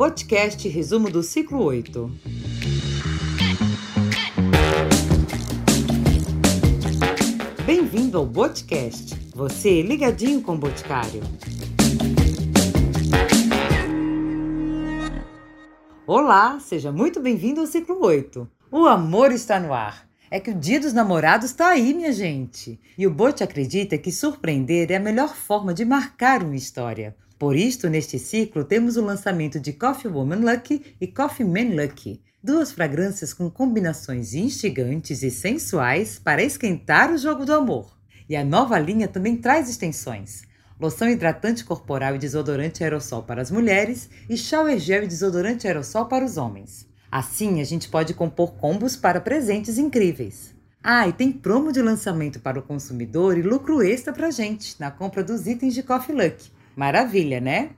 Podcast Resumo do Ciclo 8. Bem-vindo ao Boticast. Você ligadinho com o Boticário. Olá, seja muito bem-vindo ao Ciclo 8. O amor está no ar. É que o Dia dos Namorados está aí, minha gente. E o Bote acredita que surpreender é a melhor forma de marcar uma história. Por isto, neste ciclo, temos o lançamento de Coffee Woman Lucky e Coffee Man Lucky, duas fragrâncias com combinações instigantes e sensuais para esquentar o jogo do amor. E a nova linha também traz extensões. Loção hidratante corporal e desodorante aerossol para as mulheres e shower gel e desodorante aerossol para os homens. Assim, a gente pode compor combos para presentes incríveis. Ah, e tem promo de lançamento para o consumidor e lucro extra para gente na compra dos itens de Coffee Luck. Maravilha, né?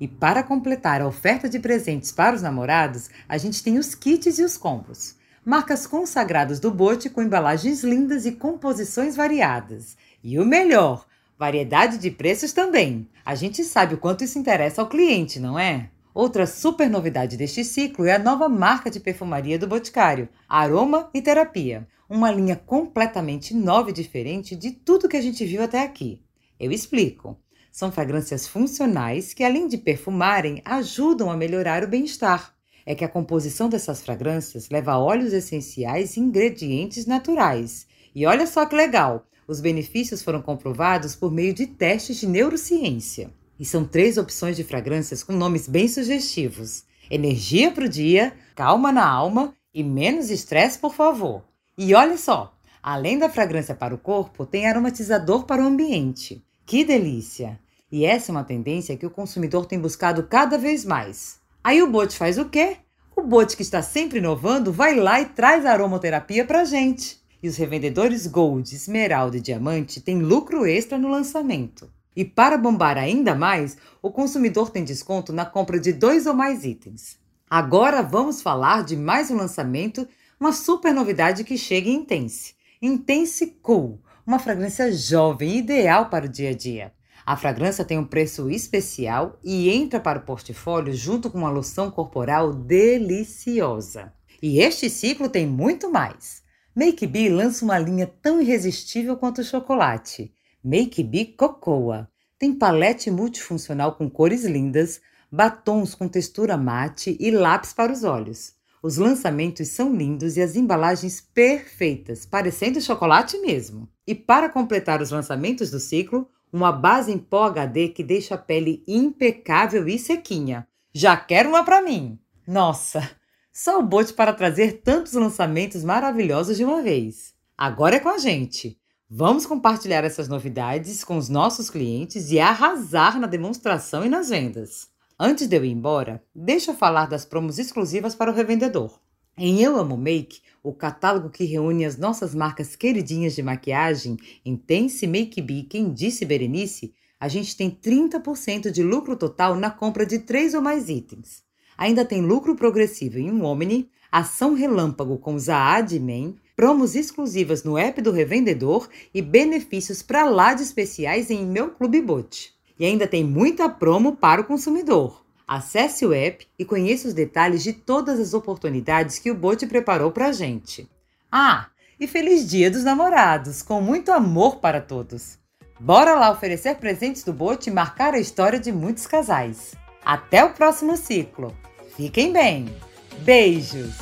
E para completar a oferta de presentes para os namorados, a gente tem os kits e os combos. Marcas consagradas do Bote com embalagens lindas e composições variadas. E o melhor, variedade de preços também. A gente sabe o quanto isso interessa ao cliente, não é? Outra super novidade deste ciclo é a nova marca de perfumaria do Boticário, Aroma e Terapia. Uma linha completamente nova e diferente de tudo que a gente viu até aqui. Eu explico. São fragrâncias funcionais que, além de perfumarem, ajudam a melhorar o bem-estar. É que a composição dessas fragrâncias leva óleos essenciais e ingredientes naturais. E olha só que legal! Os benefícios foram comprovados por meio de testes de neurociência. E são três opções de fragrâncias com nomes bem sugestivos: energia para o dia, calma na alma e menos estresse, por favor. E olha só, além da fragrância para o corpo, tem aromatizador para o ambiente. Que delícia! E essa é uma tendência que o consumidor tem buscado cada vez mais. Aí o Bote faz o quê? O Bote, que está sempre inovando, vai lá e traz a aromaterapia pra gente. E os revendedores Gold, Esmeralda e Diamante têm lucro extra no lançamento. E para bombar ainda mais, o consumidor tem desconto na compra de dois ou mais itens. Agora vamos falar de mais um lançamento, uma super novidade que chega em Intense. Intense Cool, uma fragrância jovem ideal para o dia a dia. A fragrância tem um preço especial e entra para o portfólio junto com uma loção corporal deliciosa. E este ciclo tem muito mais. Make Bee lança uma linha tão irresistível quanto o chocolate. Make Bee Cocoa. Tem palete multifuncional com cores lindas, batons com textura mate e lápis para os olhos. Os lançamentos são lindos e as embalagens perfeitas, parecendo chocolate mesmo. E para completar os lançamentos do ciclo, uma base em pó HD que deixa a pele impecável e sequinha. Já quero uma para mim! Nossa, só o bote para trazer tantos lançamentos maravilhosos de uma vez. Agora é com a gente! Vamos compartilhar essas novidades com os nossos clientes e arrasar na demonstração e nas vendas. Antes de eu ir embora, deixa eu falar das promos exclusivas para o revendedor. Em Eu Amo Make, o catálogo que reúne as nossas marcas queridinhas de maquiagem, Intense Make Be, Quem Disse Berenice, a gente tem 30% de lucro total na compra de três ou mais itens. Ainda tem lucro progressivo em um Omni, ação relâmpago com Zaad Men, promos exclusivas no app do revendedor e benefícios para lá de especiais em Meu Clube Bote. E ainda tem muita promo para o consumidor. Acesse o app e conheça os detalhes de todas as oportunidades que o Bote preparou para a gente. Ah, e feliz Dia dos Namorados, com muito amor para todos! Bora lá oferecer presentes do Bote e marcar a história de muitos casais. Até o próximo ciclo. Fiquem bem. Beijos!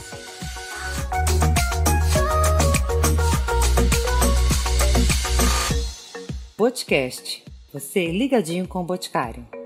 Podcast. Você ligadinho com o Boticário.